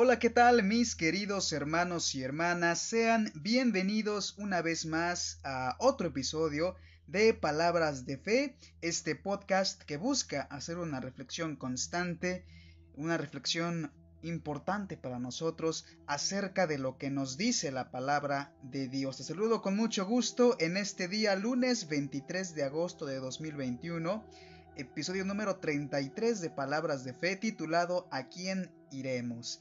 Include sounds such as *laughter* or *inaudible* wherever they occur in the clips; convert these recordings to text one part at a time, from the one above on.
Hola, ¿qué tal mis queridos hermanos y hermanas? Sean bienvenidos una vez más a otro episodio de Palabras de Fe, este podcast que busca hacer una reflexión constante, una reflexión importante para nosotros acerca de lo que nos dice la palabra de Dios. Te saludo con mucho gusto en este día lunes 23 de agosto de 2021, episodio número 33 de Palabras de Fe titulado ¿A quién iremos?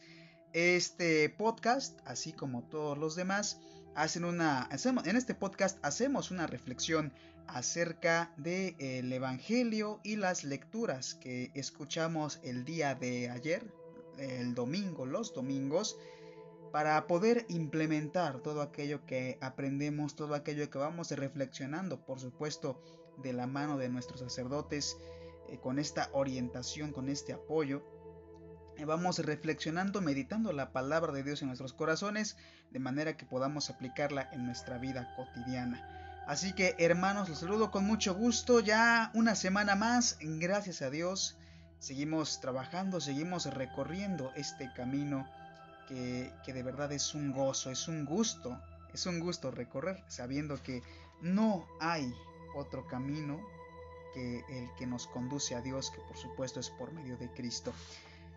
Este podcast, así como todos los demás, hacen una en este podcast hacemos una reflexión acerca del el evangelio y las lecturas que escuchamos el día de ayer, el domingo, los domingos, para poder implementar todo aquello que aprendemos, todo aquello que vamos reflexionando, por supuesto, de la mano de nuestros sacerdotes, eh, con esta orientación, con este apoyo. Eh, vamos reflexionando, meditando la palabra de Dios en nuestros corazones, de manera que podamos aplicarla en nuestra vida cotidiana. Así que hermanos, los saludo con mucho gusto, ya una semana más, gracias a Dios seguimos trabajando, seguimos recorriendo este camino que, de verdad es un gozo, es un gusto, es un gusto recorrer sabiendo que no hay otro camino que el que nos conduce a Dios, que por supuesto es por medio de Cristo.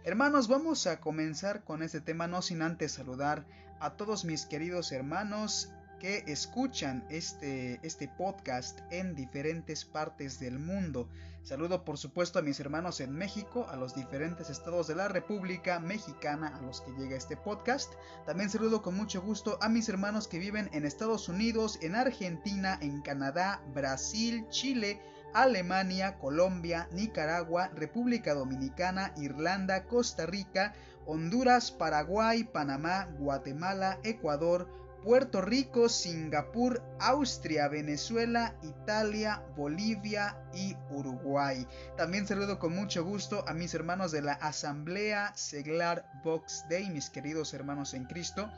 Hermanos, vamos a comenzar con este tema, no sin antes saludar a todos mis queridos hermanos que escuchan este, este podcast en diferentes partes del mundo. Saludo por supuesto a mis hermanos en México, a los diferentes estados de la República Mexicana a los que llega este podcast. También saludo con mucho gusto a mis hermanos que viven en Estados Unidos, en Argentina, en Canadá, Brasil, Chile, Alemania, Colombia, Nicaragua, República Dominicana, Irlanda, Costa Rica, Honduras, Paraguay, Panamá, Guatemala, Ecuador, Puerto Rico, Singapur, Austria, Venezuela, Italia, Bolivia y Uruguay. También saludo con mucho gusto a mis hermanos de la Asamblea Seglar Box Day, mis queridos hermanos en Cristo,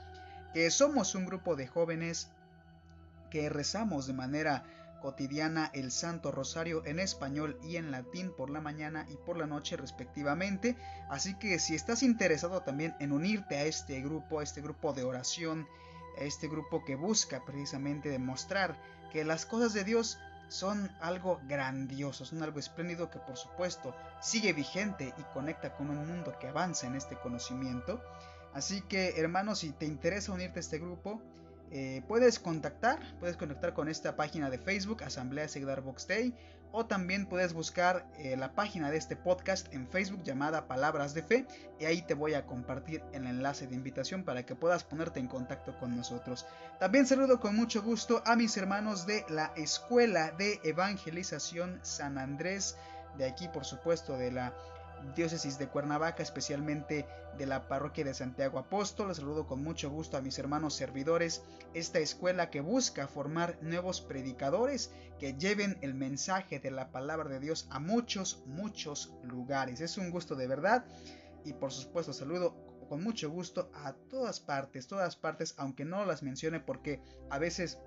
que somos un grupo de jóvenes que rezamos de manera cotidiana el Santo Rosario en español y en latín por la mañana y por la noche respectivamente. Así que si estás interesado también en unirte a este grupo, a este grupo de oración, este grupo que busca precisamente demostrar que las cosas de Dios son algo grandioso, son algo espléndido que por supuesto sigue vigente y conecta con un mundo que avanza en este conocimiento. Así que hermanos, si te interesa unirte a este grupo, eh, puedes contactar, puedes contactar con esta página de Facebook, Asamblea Segdar Box Day, o también puedes buscar eh, la página de este podcast en Facebook llamada Palabras de Fe, y ahí te voy a compartir el enlace de invitación para que puedas ponerte en contacto con nosotros. También saludo con mucho gusto a mis hermanos de la Escuela de Evangelización San Andrés, de aquí por supuesto de la diócesis de Cuernavaca, especialmente de la parroquia de Santiago Apóstol. Les saludo con mucho gusto a mis hermanos servidores, esta escuela que busca formar nuevos predicadores que lleven el mensaje de la palabra de Dios a muchos, muchos lugares. Es un gusto de verdad y por supuesto saludo con mucho gusto a todas partes, todas partes, aunque no las mencione porque a veces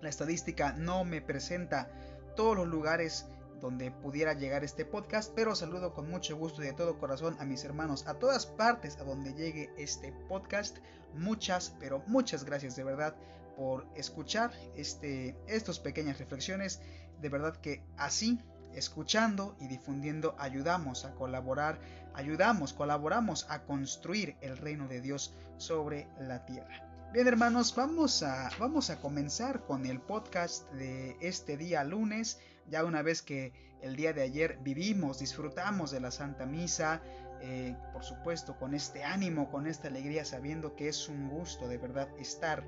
la estadística no me presenta todos los lugares donde pudiera llegar este podcast, pero saludo con mucho gusto y de todo corazón a mis hermanos a todas partes a donde llegue este podcast. Muchas, pero muchas gracias de verdad por escuchar este, estas pequeñas reflexiones. De verdad que así, escuchando y difundiendo, ayudamos a colaborar, ayudamos, colaboramos a construir el reino de Dios sobre la tierra. Bien hermanos, vamos a, vamos a comenzar con el podcast de este día lunes ya una vez que el día de ayer vivimos, disfrutamos de la Santa Misa, eh, por supuesto con este ánimo, con esta alegría, sabiendo que es un gusto de verdad estar,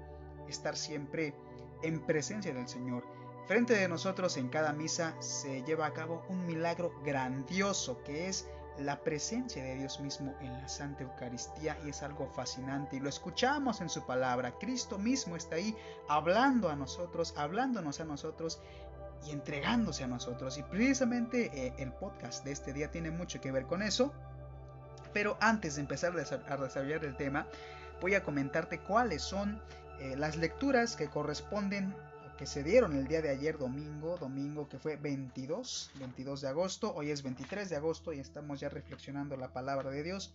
estar siempre en presencia del Señor. Frente de nosotros en cada misa se lleva a cabo un milagro grandioso que es la presencia de Dios mismo en la Santa Eucaristía y es algo fascinante y lo escuchamos en su palabra. Cristo mismo está ahí hablando a nosotros, hablándonos a nosotros y entregándose a nosotros. Y precisamente eh, el podcast de este día tiene mucho que ver con eso. Pero antes de empezar a desarrollar el tema, voy a comentarte cuáles son eh, las lecturas que corresponden que se dieron el día de ayer domingo, domingo que fue 22, 22 de agosto, hoy es 23 de agosto y estamos ya reflexionando la palabra de Dios.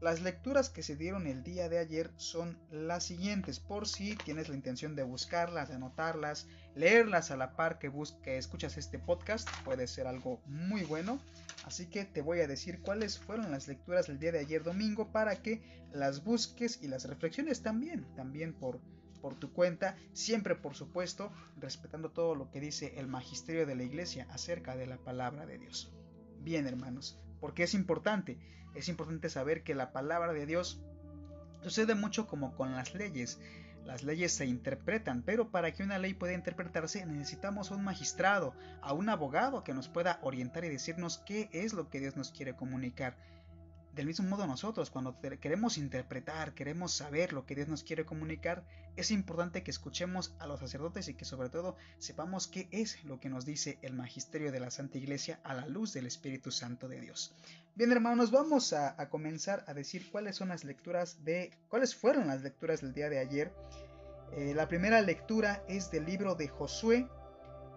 Las lecturas que se dieron el día de ayer son las siguientes, por si tienes la intención de buscarlas, de anotarlas, leerlas a la par que, que escuchas este podcast, puede ser algo muy bueno. Así que te voy a decir cuáles fueron las lecturas del día de ayer domingo para que las busques y las reflexiones también, también por, por tu cuenta, siempre por supuesto respetando todo lo que dice el magisterio de la iglesia acerca de la palabra de Dios. Bien hermanos, porque es importante, es importante saber que la palabra de Dios sucede mucho como con las leyes. Las leyes se interpretan, pero para que una ley pueda interpretarse necesitamos a un magistrado, a un abogado que nos pueda orientar y decirnos qué es lo que Dios nos quiere comunicar. Del mismo modo nosotros, cuando queremos interpretar, queremos saber lo que Dios nos quiere comunicar, es importante que escuchemos a los sacerdotes y que sobre todo sepamos qué es lo que nos dice el magisterio de la Santa Iglesia a la luz del Espíritu Santo de Dios. Bien hermanos, vamos a, comenzar a decir cuáles son las lecturas de, cuáles fueron las lecturas del día de ayer. Eh, la primera lectura es del libro de Josué,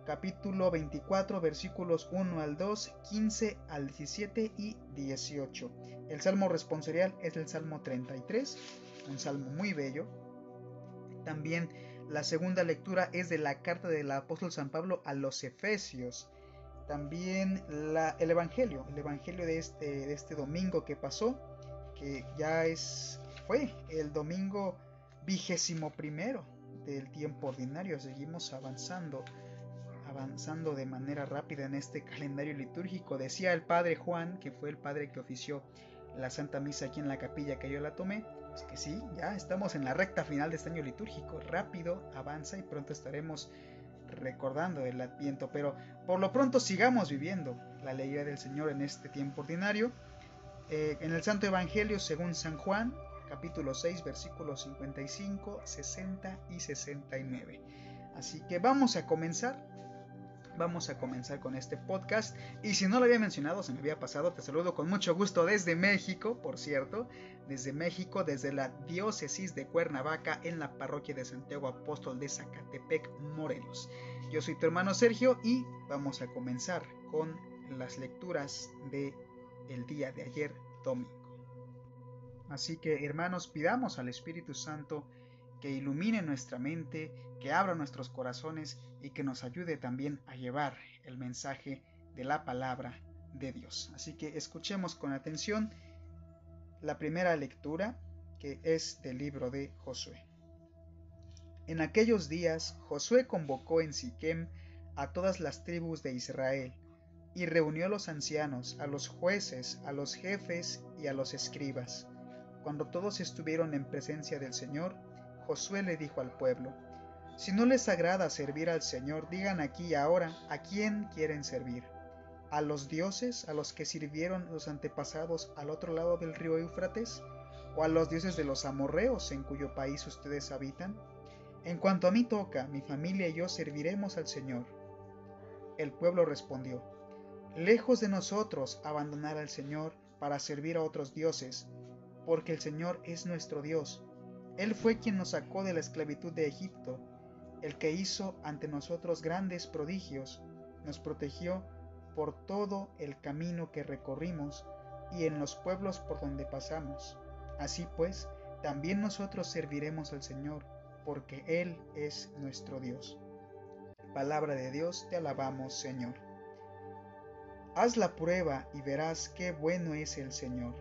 capítulo 24, versículos 1 al 2, 15 al 17 y 18. El salmo responsorial es el salmo 33, un salmo muy bello. También la segunda lectura es de la carta del apóstol San Pablo a los Efesios. También el Evangelio, el Evangelio de este, de este domingo que pasó, que ya es, fue el domingo vigésimo primero del tiempo ordinario. Seguimos avanzando avanzando de manera rápida en este calendario litúrgico. Decía el padre Juan, que fue el padre que ofició la Santa Misa aquí en la capilla que yo la tomé, pues que sí, ya estamos en la recta final de este año litúrgico. Rápido, avanza y pronto estaremos recordando el Adviento. Pero por lo pronto sigamos viviendo la alegría del Señor en este tiempo ordinario. Eh, en el Santo Evangelio según San Juan, capítulo 6, versículos 55, 60 y 69. Así que vamos a comenzar vamos a comenzar con este podcast. Y si no lo había mencionado, se me había pasado, te saludo con mucho gusto desde México, por cierto, desde México, desde la diócesis de Cuernavaca, en la parroquia de Santiago Apóstol de Zacatepec, Morelos. Yo soy tu hermano Sergio y vamos a comenzar con las lecturas de el día de ayer domingo. Así que hermanos, pidamos al Espíritu Santo que ilumine nuestra mente, que abra nuestros corazones y que nos ayude también a llevar el mensaje de la palabra de Dios. Así que escuchemos con atención la primera lectura que es del libro de Josué. En aquellos días Josué convocó en Siquem a todas las tribus de Israel y reunió a los ancianos, a los jueces, a los jefes y a los escribas. Cuando todos estuvieron en presencia del Señor, Josué le dijo al pueblo, Si no les agrada servir al Señor, digan aquí ahora a quién quieren servir. ¿A los dioses a los que sirvieron los antepasados al otro lado del río Éufrates? ¿O a los dioses de los amorreos en cuyo país ustedes habitan? En cuanto a mí toca, mi familia y yo serviremos al Señor. El pueblo respondió, Lejos de nosotros abandonar al Señor para servir a otros dioses, porque el Señor es nuestro Dios él fue quien nos sacó de la esclavitud de Egipto, el que hizo ante nosotros grandes prodigios, nos protegió por todo el camino que recorrimos y en los pueblos por donde pasamos. Así pues, también nosotros serviremos al Señor, porque Él es nuestro Dios. Palabra de Dios, te alabamos, Señor. Haz la prueba y verás qué bueno es el Señor.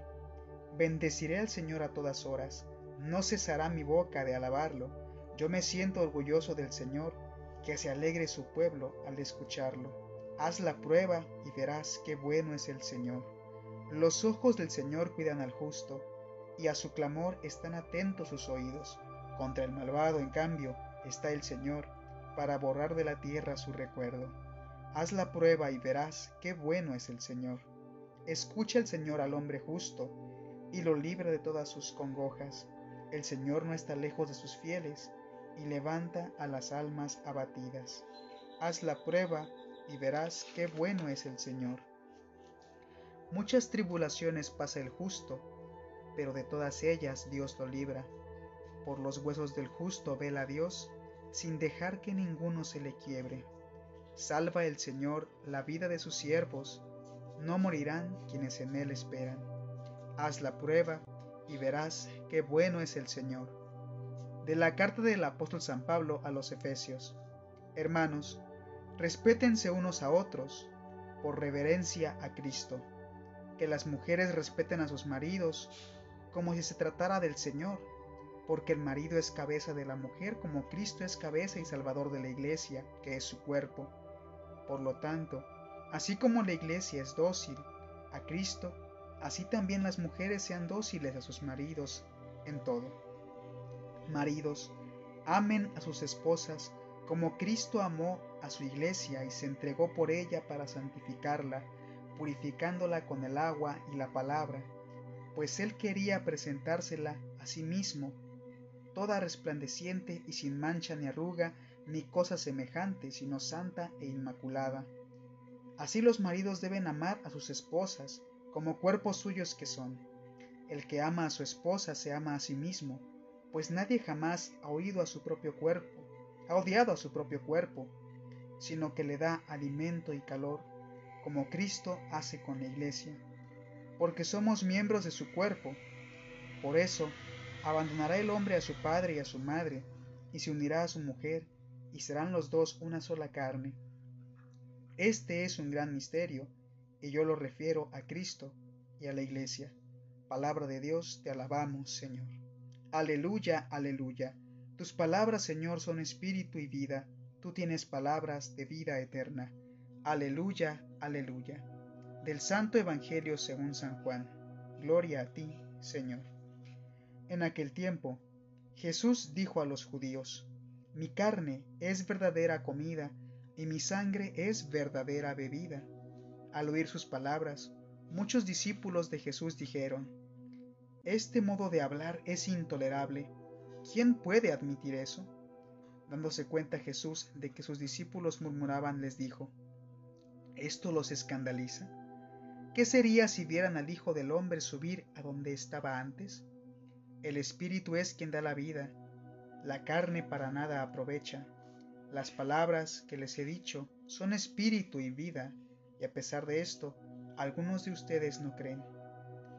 Bendeciré al Señor a todas horas no cesará mi boca de alabarlo. Yo me siento orgulloso del Señor, que se alegre su pueblo al escucharlo. Haz la prueba y verás qué bueno es el Señor. Los ojos del Señor cuidan al justo, y a su clamor están atentos sus oídos. Contra el malvado, en cambio, está el Señor, para borrar de la tierra su recuerdo. Haz la prueba y verás qué bueno es el Señor. Escucha el Señor al hombre justo, y lo libra de todas sus congojas el Señor no está lejos de sus fieles y levanta a las almas abatidas. Haz la prueba y verás qué bueno es el Señor. Muchas tribulaciones pasa el justo, pero de todas ellas Dios lo libra. Por los huesos del justo vela Dios, sin dejar que ninguno se le quiebre. Salva el Señor la vida de sus siervos, no morirán quienes en Él esperan. Haz la prueba y verás qué bueno es el Señor. De la carta del apóstol San Pablo a los Efesios. Hermanos, respétense unos a otros, por reverencia a Cristo. Que las mujeres respeten a sus maridos, como si se tratara del Señor, porque el marido es cabeza de la mujer, como Cristo es cabeza y salvador de la iglesia, que es su cuerpo. Por lo tanto, así como la iglesia es dócil a Cristo, así también las mujeres sean dóciles a sus maridos en todo. Maridos, amen a sus esposas como Cristo amó a su iglesia y se entregó por ella para santificarla, purificándola con el agua y la palabra, pues él quería presentársela a sí mismo, toda resplandeciente y sin mancha ni arruga, ni cosa semejante, sino santa e inmaculada. Así los maridos deben amar a sus esposas, como cuerpos suyos que son. El que ama a su esposa se ama a sí mismo, pues nadie jamás ha oído a su propio cuerpo, ha odiado a su propio cuerpo, sino que le da alimento y calor, como Cristo hace con la iglesia, porque somos miembros de su cuerpo. Por eso, abandonará el hombre a su padre y a su madre, y se unirá a su mujer, y serán los dos una sola carne. Este es un gran misterio, y yo lo refiero a Cristo y a la Iglesia. Palabra de Dios, te alabamos, Señor. Aleluya, aleluya. Tus palabras, Señor, son espíritu y vida. Tú tienes palabras de vida eterna. Aleluya, aleluya. Del Santo Evangelio según San Juan. Gloria a ti, Señor. En aquel tiempo, Jesús dijo a los judíos, Mi carne es verdadera comida y mi sangre es verdadera bebida. Al oír sus palabras, muchos discípulos de Jesús dijeron, Este modo de hablar es intolerable. ¿Quién puede admitir eso? Dándose cuenta Jesús de que sus discípulos murmuraban, les dijo, ¿Esto los escandaliza? ¿Qué sería si vieran al Hijo del Hombre subir a donde estaba antes? El Espíritu es quien da la vida, la carne para nada aprovecha. Las palabras que les he dicho son espíritu y vida, y a pesar de esto, algunos de ustedes no creen.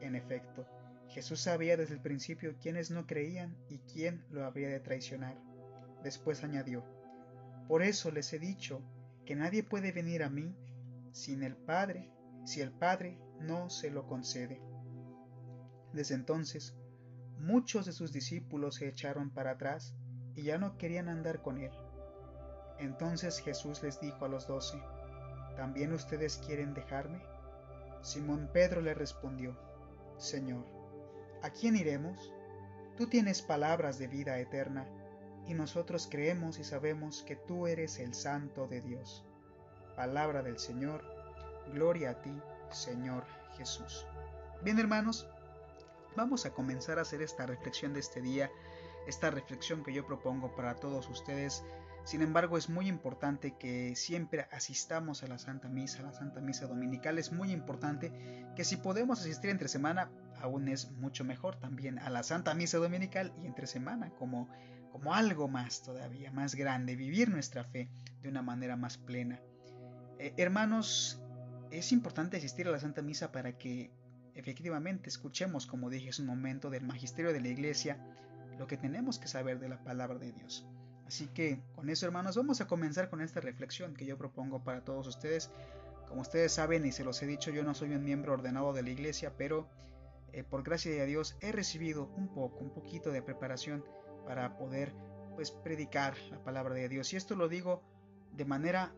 En efecto, Jesús sabía desde el principio quiénes no creían y quién lo habría de traicionar. Después añadió, Por eso les he dicho que nadie puede venir a mí sin el Padre, si el Padre no se lo concede. Desde entonces, muchos de sus discípulos se echaron para atrás y ya no querían andar con él. Entonces Jesús les dijo a los doce, ¿También ustedes quieren dejarme? Simón Pedro le respondió, Señor, ¿a quién iremos? Tú tienes palabras de vida eterna, y nosotros creemos y sabemos que tú eres el Santo de Dios. Palabra del Señor, gloria a ti, Señor Jesús. Bien hermanos, vamos a comenzar a hacer esta reflexión de este día, esta reflexión que yo propongo para todos ustedes sin embargo, es muy importante que siempre asistamos a la Santa Misa, la Santa Misa Dominical. Es muy importante que si podemos asistir entre semana, aún es mucho mejor también a la Santa Misa Dominical y entre semana como, como algo más todavía, más grande, vivir nuestra fe de una manera más plena. Eh, hermanos, es importante asistir a la Santa Misa para que efectivamente escuchemos, como dije hace un momento, del magisterio de la Iglesia, lo que tenemos que saber de la palabra de Dios. Así que con eso hermanos vamos a comenzar con esta reflexión que yo propongo para todos ustedes. Como ustedes saben y se los he dicho, yo no soy un miembro ordenado de la iglesia, pero eh, por gracia de Dios he recibido un poco, un poquito de preparación para poder pues predicar la palabra de Dios. Y esto lo digo de manera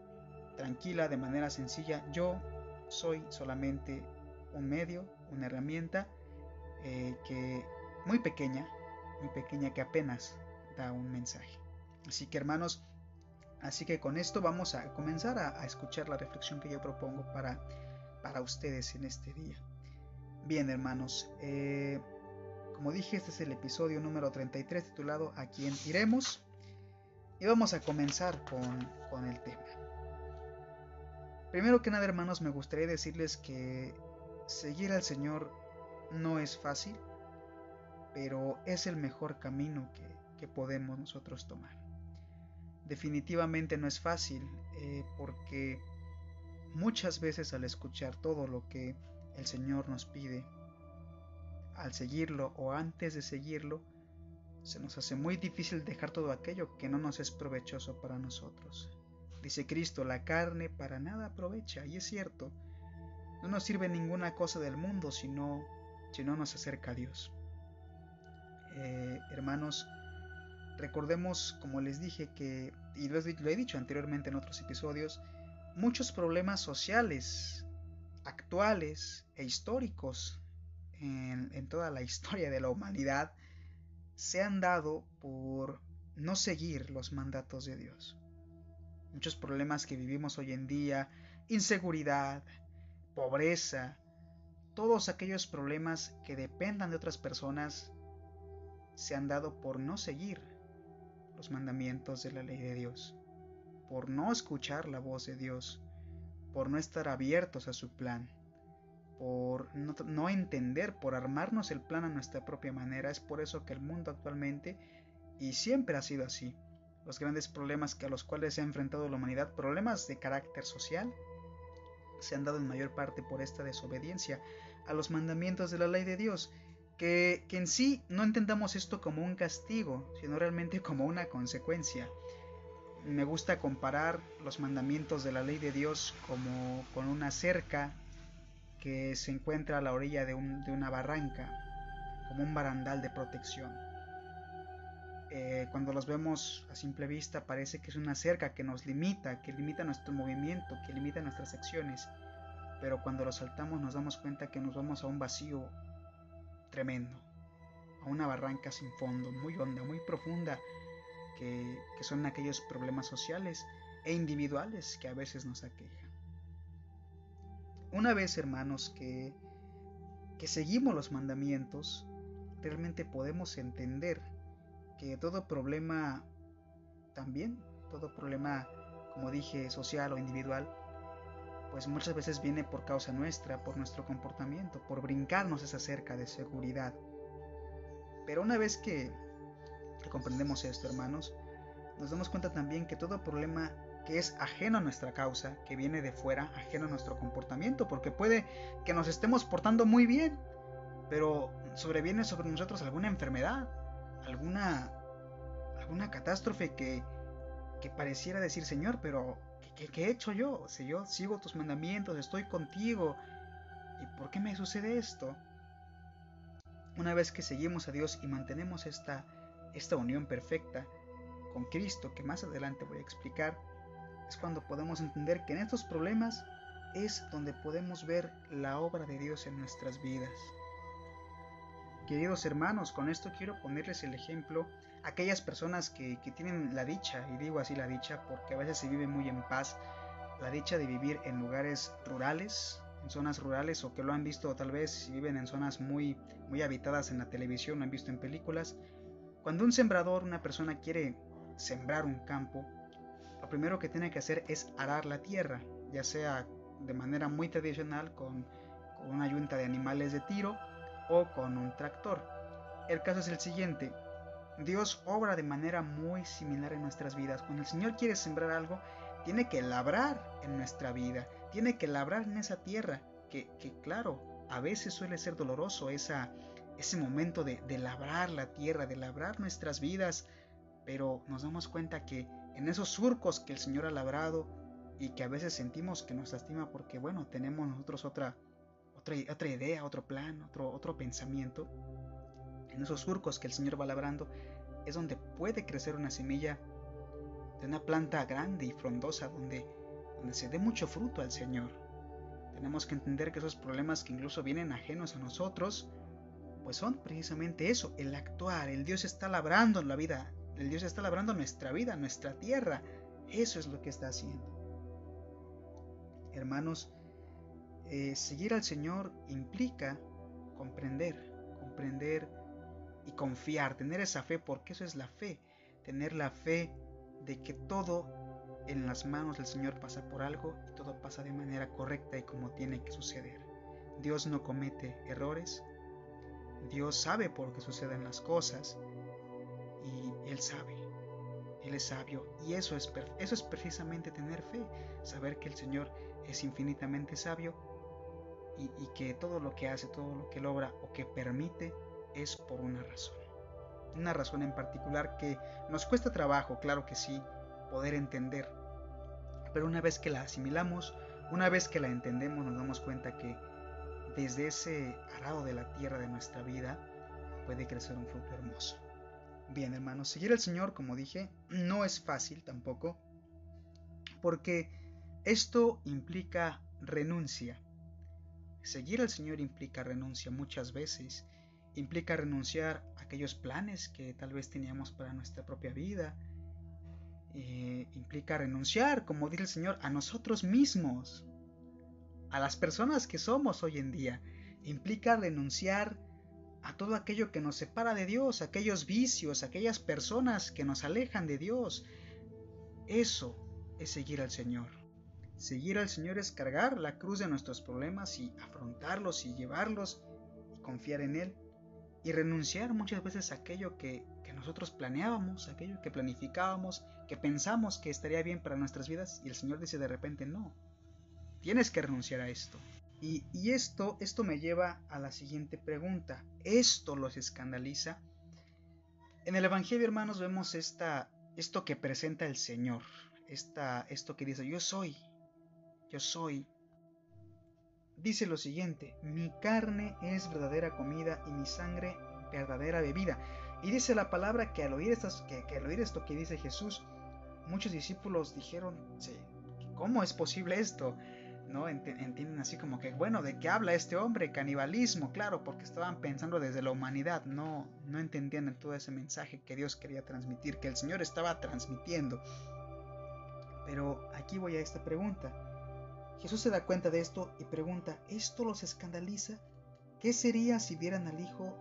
tranquila, de manera sencilla. Yo soy solamente un medio, una herramienta eh, que muy pequeña, muy pequeña que apenas da un mensaje. Así que hermanos, así que con esto vamos a comenzar a, escuchar la reflexión que yo propongo para, para ustedes en este día. Bien hermanos, eh, como dije, este es el episodio número 33 titulado ¿A quién iremos? Y vamos a comenzar con, con el tema. Primero que nada hermanos, me gustaría decirles que seguir al Señor no es fácil, pero es el mejor camino que, que podemos nosotros tomar definitivamente no es fácil eh, porque muchas veces al escuchar todo lo que el Señor nos pide, al seguirlo o antes de seguirlo, se nos hace muy difícil dejar todo aquello que no nos es provechoso para nosotros. Dice Cristo, la carne para nada aprovecha, y es cierto, no nos sirve ninguna cosa del mundo si no, si no nos acerca a Dios. Eh, hermanos, recordemos, como les dije, que, y lo he dicho anteriormente en otros episodios, muchos problemas sociales, actuales e históricos en, toda la *laughs* historia de la humanidad se han dado por no seguir los mandatos de Dios. Muchos problemas que vivimos hoy en día, inseguridad, pobreza, todos aquellos problemas que dependan de otras personas, se han dado por no seguir los mandamientos de la ley de Dios, por no escuchar la voz de Dios, por no estar abiertos a su plan por no, entender, por armarnos el plan a nuestra propia manera. Es por eso que el mundo actualmente, y siempre ha sido así, los grandes problemas que a los cuales se ha enfrentado la humanidad, problemas de carácter social, se han dado en mayor parte por esta desobediencia a los mandamientos de la ley de Dios. Que, que en sí no entendamos esto como un castigo, sino realmente como una consecuencia. Me gusta comparar los mandamientos de la ley de Dios como con una cerca que se encuentra a la orilla de, una barranca, como un barandal de protección. Eh, cuando los vemos a simple vista parece que es una cerca que nos limita, que limita nuestro movimiento, que limita nuestras acciones, pero cuando lo saltamos nos damos cuenta que nos vamos a un vacío tremendo, a una barranca sin fondo, muy honda, muy profunda, que, son aquellos problemas sociales e individuales que a veces nos aquejan. Una vez, hermanos, que, que seguimos los mandamientos, realmente podemos entender que todo problema también, todo problema, como dije, social o individual, pues muchas veces viene por causa nuestra, por nuestro comportamiento, por brincarnos esa cerca de seguridad. Pero una vez que, comprendemos esto, hermanos, nos damos cuenta también que todo problema que es ajeno a nuestra causa, que viene de fuera, ajeno a nuestro comportamiento, porque puede que nos estemos portando muy bien, pero sobreviene sobre nosotros alguna enfermedad, alguna, alguna catástrofe que, que pareciera decir, Señor, pero ¿qué, ¿qué, he hecho yo? Si yo sigo tus mandamientos, estoy contigo, ¿y por qué me sucede esto? Una vez que seguimos a Dios y mantenemos esta, esta unión perfecta con Cristo, que más adelante voy a explicar, es cuando podemos entender que en estos problemas es donde podemos ver la obra de Dios en nuestras vidas. Queridos hermanos, con esto quiero ponerles el ejemplo aquellas personas que, tienen la dicha, y digo así la dicha porque a veces se vive muy en paz, la dicha de vivir en lugares rurales, en zonas rurales o que lo han visto tal vez si viven en zonas muy, muy habitadas en la televisión, lo han visto en películas. Cuando un sembrador, una persona quiere sembrar un campo, lo primero que tiene que hacer es arar la tierra, ya sea de manera muy tradicional con, una yunta de animales de tiro o con un tractor. El caso es el siguiente, Dios obra de manera muy similar en nuestras vidas. Cuando el Señor quiere sembrar algo, tiene que labrar en nuestra vida, tiene que labrar en esa tierra, que, claro, a veces suele ser doloroso esa, ese momento de, de labrar la tierra, de labrar nuestras vidas, pero nos damos cuenta que en esos surcos que el Señor ha labrado y que a veces sentimos que nos lastima porque, bueno, tenemos nosotros otra, otra, otra idea, otro plan, otro, otro pensamiento. En esos surcos que el Señor va labrando es donde puede crecer una semilla de una planta grande y frondosa donde, donde se dé mucho fruto al Señor. Tenemos que entender que esos problemas que incluso vienen ajenos a nosotros, pues son precisamente eso, el actuar. El Dios está labrando la vida el Dios está labrando nuestra vida, nuestra tierra. Eso es lo que está haciendo. Hermanos, eh, seguir al Señor implica comprender, comprender y confiar, tener esa fe, porque eso es la fe, tener la fe de que todo en las manos del Señor pasa por algo y todo pasa de manera correcta y como tiene que suceder. Dios no comete errores, Dios sabe por qué suceden las cosas y Él sabe, Él es sabio y eso es, eso es precisamente tener fe, saber que el Señor es infinitamente sabio y, que todo lo que hace, todo lo que logra o que permite es por una razón. Una razón en particular que nos cuesta trabajo, claro que sí, poder entender. Pero una vez que la asimilamos, una vez que la entendemos, nos damos cuenta que desde ese arado de la tierra de nuestra vida puede crecer un fruto hermoso. Bien, hermanos, seguir al Señor, como dije, no es fácil tampoco, porque esto implica renuncia. Seguir al Señor implica renuncia muchas veces, implica renunciar a aquellos planes que tal vez teníamos para nuestra propia vida, eh, implica renunciar, como dice el Señor, a nosotros mismos, a las personas que somos hoy en día, implica renunciar a todo aquello que nos separa de Dios, aquellos vicios, aquellas personas que nos alejan de Dios. Eso es seguir al Señor. Seguir al Señor es cargar la cruz de nuestros problemas y afrontarlos y llevarlos y confiar en Él. Y renunciar muchas veces a aquello que, que nosotros planeábamos, aquello que planificábamos, que pensamos que estaría bien para nuestras vidas y el Señor dice de repente no. Tienes que renunciar a esto. Y, esto, esto me lleva a la siguiente pregunta. ¿Esto los escandaliza? En el Evangelio, hermanos, vemos esta, esto que presenta el Señor. Esta, esto que dice, yo soy, yo soy. Dice lo siguiente, mi carne es verdadera comida y mi sangre verdadera bebida. Y dice la palabra que al oír, estas, que, al oír esto que dice Jesús, muchos discípulos dijeron, ¿cómo es posible esto? ¿No? Entienden así como que, bueno, ¿de qué habla este hombre? Canibalismo, claro, porque estaban pensando desde la humanidad, no, no entendían todo ese mensaje que Dios quería transmitir, que el Señor estaba transmitiendo. Pero aquí voy a esta pregunta. Jesús se da cuenta de esto y pregunta, ¿esto los escandaliza? ¿Qué sería si vieran al Hijo,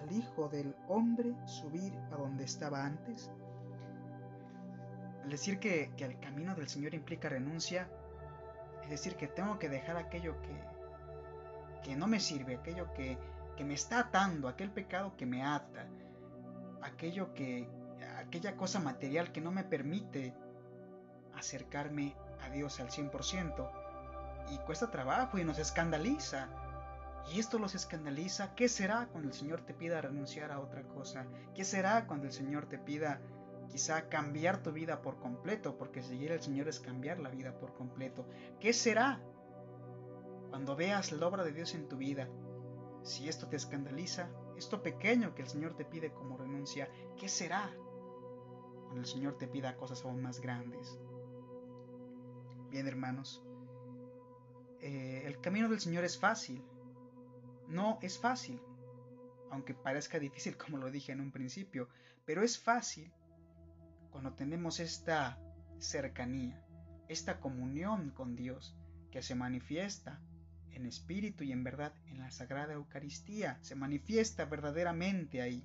al Hijo del Hombre subir a donde estaba antes? Al decir que, que el camino del Señor implica renuncia, es decir, que tengo que dejar aquello que, que no me sirve, aquello que, que me está atando, aquel pecado que me ata, aquello que, aquella cosa material que no me permite acercarme a Dios al 100% y cuesta trabajo y nos escandaliza. Y esto los escandaliza. ¿Qué será cuando el Señor te pida renunciar a otra cosa? ¿Qué será cuando el Señor te pida quizá cambiar tu vida por completo, porque seguir al Señor es cambiar la vida por completo. ¿Qué será cuando veas la obra de Dios en tu vida? Si esto te escandaliza, esto pequeño que el Señor te pide como renuncia, ¿qué será cuando el Señor te pida cosas aún más grandes? Bien, hermanos, eh, el camino del Señor es fácil. No es fácil, aunque parezca difícil *laughs* como lo dije en un principio, pero es fácil cuando tenemos esta cercanía, esta comunión con Dios que se manifiesta en espíritu y en verdad en la Sagrada Eucaristía, se manifiesta verdaderamente ahí.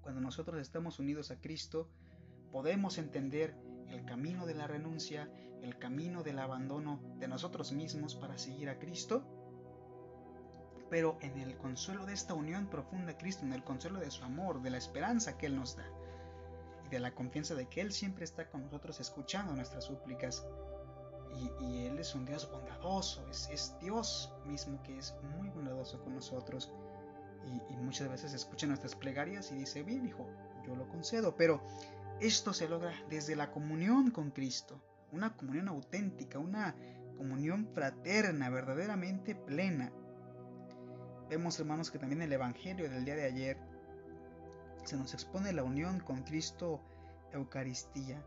Cuando nosotros estamos unidos a Cristo, podemos entender el camino de la renuncia, el camino del abandono de nosotros mismos para seguir a Cristo, pero en el consuelo de esta unión profunda a Cristo, en el consuelo de su amor, de la esperanza que Él nos da de la confianza de que Él siempre está con nosotros escuchando nuestras súplicas. Y, Él es un Dios bondadoso, es, Dios mismo que es muy bondadoso con nosotros. Y, muchas veces escucha nuestras plegarias y dice, bien hijo, yo lo concedo. Pero esto se logra desde la comunión con Cristo, una comunión auténtica, una comunión fraterna, verdaderamente plena. Vemos hermanos que también el Evangelio del día de ayer se nos expone la unión con Cristo Eucaristía.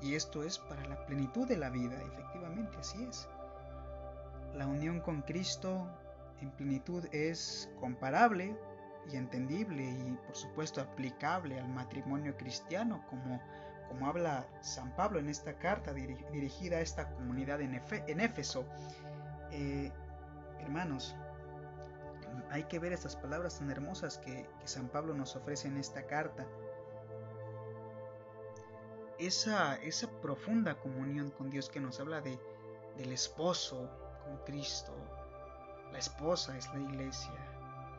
Y esto es para la plenitud de la vida, efectivamente, así es. La unión con Cristo en plenitud es comparable y entendible y por supuesto aplicable al matrimonio cristiano, como, como habla San Pablo en esta carta dirigida a esta comunidad en, Éfeso. Eh, hermanos, hay que ver estas palabras tan hermosas que, San Pablo nos ofrece en esta carta. Esa, profunda comunión con Dios que nos habla de, del esposo con Cristo. La esposa es la iglesia.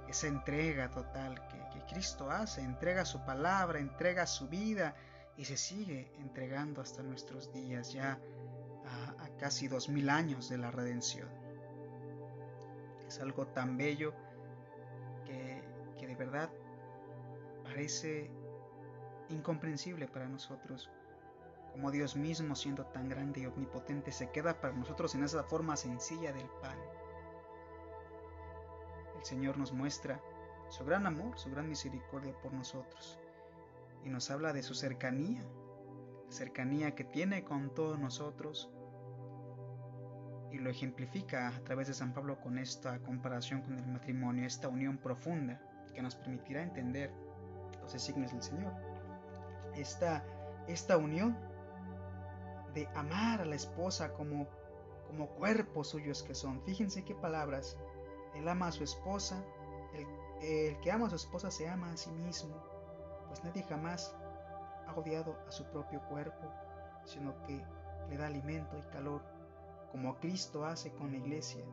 Esa entrega total que, Cristo hace, entrega su palabra, entrega su vida y se sigue entregando hasta nuestros días, ya a, casi dos mil años de la redención. Es algo tan bello verdad parece incomprensible para nosotros. Como Dios mismo, siendo tan grande y omnipotente, se queda para nosotros en esa forma sencilla del pan. El Señor nos muestra su gran amor, su gran misericordia por nosotros. Y nos habla de su cercanía, la cercanía que tiene con todos nosotros. Y lo ejemplifica a través de San Pablo con esta comparación con el matrimonio, esta unión profunda que nos permitirá entender los designios del Señor. Esta, esta unión de amar a la esposa como, como cuerpos suyos que son. Fíjense qué palabras. Él ama a su esposa, el, el que ama a su esposa se ama a sí mismo, pues nadie jamás ha odiado a su propio cuerpo, sino que le da alimento y calor, como Cristo hace con la iglesia,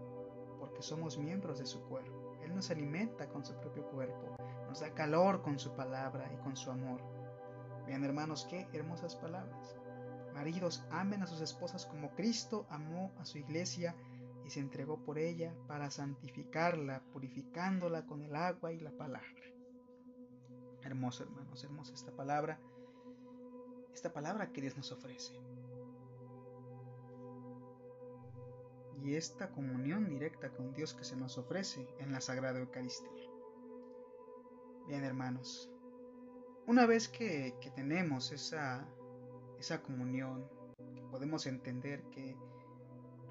porque somos miembros de su cuerpo. Nos alimenta con su propio cuerpo, nos da calor con su palabra y con su amor. Vean hermanos, qué hermosas palabras. Maridos, amen a sus esposas como Cristo amó a su iglesia y se entregó por ella para santificarla, purificándola con el agua y la palabra. Hermoso, hermanos, hermosa esta palabra, esta palabra que Dios nos ofrece. Y esta comunión directa con Dios que se nos ofrece en la Sagrada Eucaristía. Bien, hermanos, una vez que, que tenemos esa esa comunión, podemos entender que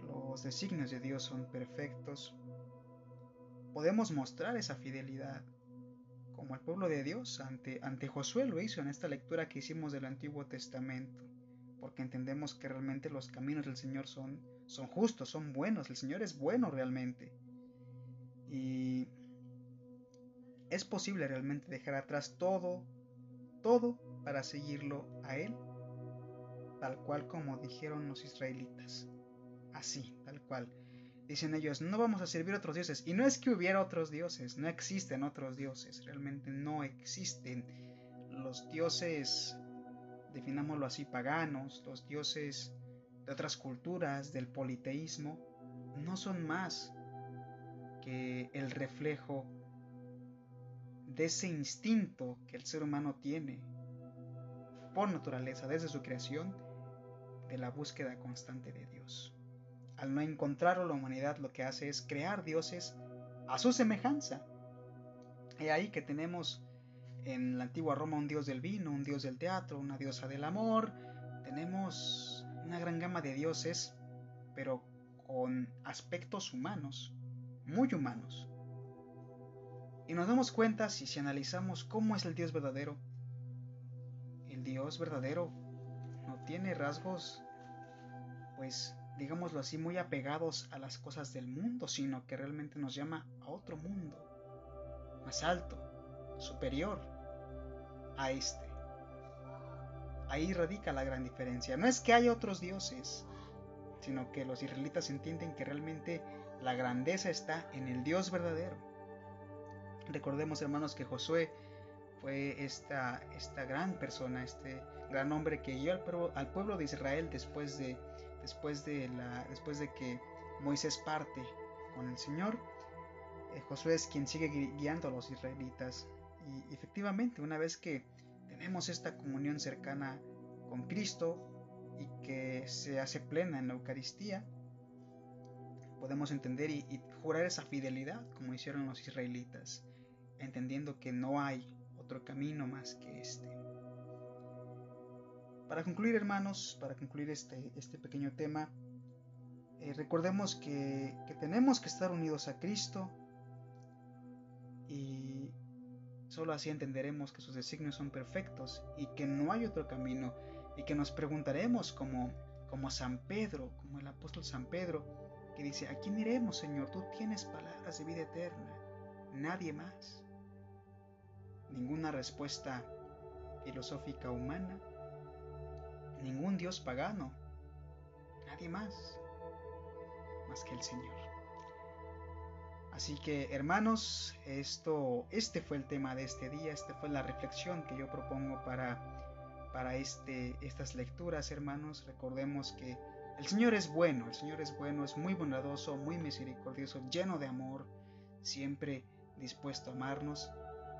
los designios de Dios son perfectos, podemos mostrar esa fidelidad, como el pueblo de Dios ante, ante Josué lo hizo en esta lectura que hicimos del Antiguo Testamento, porque entendemos que realmente los caminos del Señor son, son justos, son buenos, el Señor es bueno realmente. Y es posible realmente dejar atrás todo, todo para seguirlo a Él tal cual como dijeron los israelitas. Así, tal cual. Dicen ellos, no vamos a servir a otros dioses. Y no es que hubiera otros dioses, no existen otros dioses, realmente no existen. Los dioses, definámoslo así, paganos, los dioses de otras culturas, del politeísmo, no son más que el reflejo de ese instinto que el ser humano tiene por naturaleza desde su creación de la búsqueda constante de Dios. Al no encontrarlo, la humanidad lo que hace es crear dioses a su semejanza. Y ahí que tenemos en la antigua Roma un dios del vino, un dios del teatro, una diosa del amor. Tenemos una gran gama de dioses, pero con aspectos humanos, muy humanos. Y nos damos cuenta si, analizamos cómo es el Dios verdadero. El Dios verdadero no tiene rasgos, pues digámoslo así, muy apegados a las cosas del mundo, sino que realmente nos llama a otro mundo, más alto, superior a este. Ahí radica la gran diferencia. No es que haya otros dioses, sino que los israelitas entienden que realmente la grandeza está en el Dios verdadero. Recordemos, hermanos, que Josué fue esta, esta gran persona, este gran hombre que guió al pueblo, al pueblo de Israel después de, después, de la, después de que Moisés parte con el Señor. Eh, Josué es quien sigue guiando a los israelitas. Y efectivamente, una vez que tenemos esta comunión cercana con Cristo y que se hace plena en la Eucaristía, podemos entender y, jurar esa fidelidad como hicieron los israelitas, entendiendo que no hay otro camino más que este. Para concluir, hermanos, para concluir este, este pequeño tema, eh, recordemos que, que tenemos que estar unidos a Cristo y solo así entenderemos que sus designios son perfectos y que no hay otro camino y que nos preguntaremos como, como San Pedro, como el apóstol San Pedro, que dice, ¿a quién iremos, Señor? Tú tienes palabras de vida eterna, nadie más ninguna respuesta filosófica humana, ningún dios pagano, nadie más, más que el Señor. Así que hermanos, esto, este fue el tema de este día, esta fue la reflexión que yo propongo para, para este, estas lecturas, hermanos. Recordemos que El Señor es bueno, el Señor es bueno, es muy bondadoso, muy misericordioso, lleno de amor, siempre dispuesto a amarnos,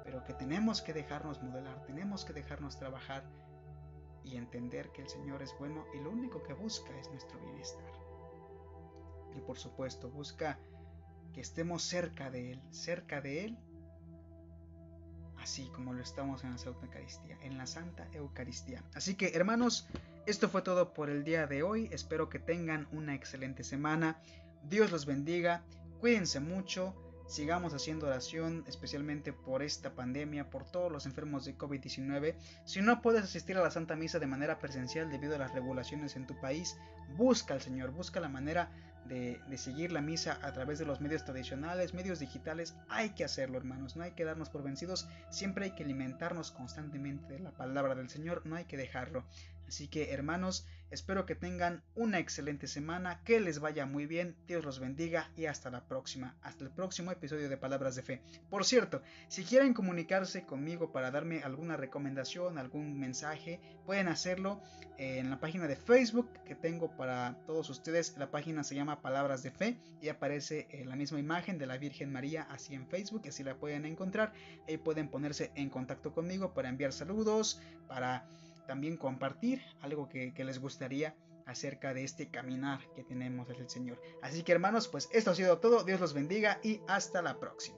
pero que tenemos que dejarnos modelar, tenemos que dejarnos trabajar y entender que el Señor es bueno y lo único que busca es nuestro bienestar. Y por supuesto, busca que estemos cerca de Él, cerca de Él, así como lo estamos en la Santa Eucaristía, en la Santa Eucaristía. Así que, hermanos, esto fue todo por el día de hoy. Espero que tengan una excelente semana. Dios los bendiga. Cuídense mucho. Sigamos haciendo oración, especialmente por esta pandemia, por todos los enfermos de COVID-19. Si no puedes asistir a la Santa Misa de manera presencial debido a las regulaciones en tu país, busca al Señor, busca la manera de, seguir la misa a través de los medios tradicionales, medios digitales. Hay que hacerlo, hermanos, no hay que darnos por vencidos, siempre hay que alimentarnos constantemente de la palabra del Señor, no hay que dejarlo. Así que, hermanos, Espero que tengan una excelente semana, que les vaya muy bien, Dios los bendiga y hasta la próxima, hasta el próximo episodio de Palabras de Fe. Por cierto, si quieren comunicarse conmigo para darme alguna recomendación, algún mensaje, pueden hacerlo en la página de Facebook que tengo para todos ustedes. La página se llama Palabras de Fe y aparece la misma imagen de la Virgen María así en Facebook, así la pueden encontrar. y pueden ponerse en contacto conmigo para enviar saludos, para también compartir algo que, les gustaría acerca de este caminar que tenemos desde el Señor. Así que hermanos, pues esto ha sido todo. Dios los bendiga y hasta la próxima.